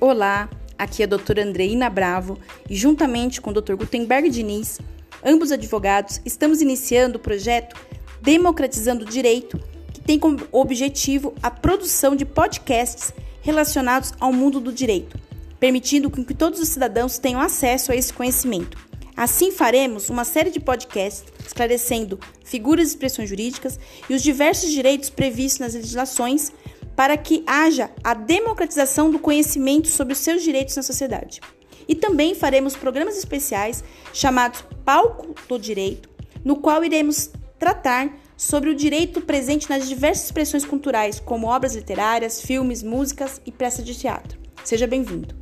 Olá, aqui é a doutora Andreina Bravo e juntamente com o Dr. Gutenberg Diniz, ambos advogados, estamos iniciando o projeto Democratizando o Direito, que tem como objetivo a produção de podcasts relacionados ao mundo do direito, permitindo que todos os cidadãos tenham acesso a esse conhecimento. Assim faremos uma série de podcasts esclarecendo figuras e expressões jurídicas e os diversos direitos previstos nas legislações para que haja a democratização do conhecimento sobre os seus direitos na sociedade. E também faremos programas especiais chamados Palco do Direito, no qual iremos tratar sobre o direito presente nas diversas expressões culturais, como obras literárias, filmes, músicas e peças de teatro. Seja bem-vindo!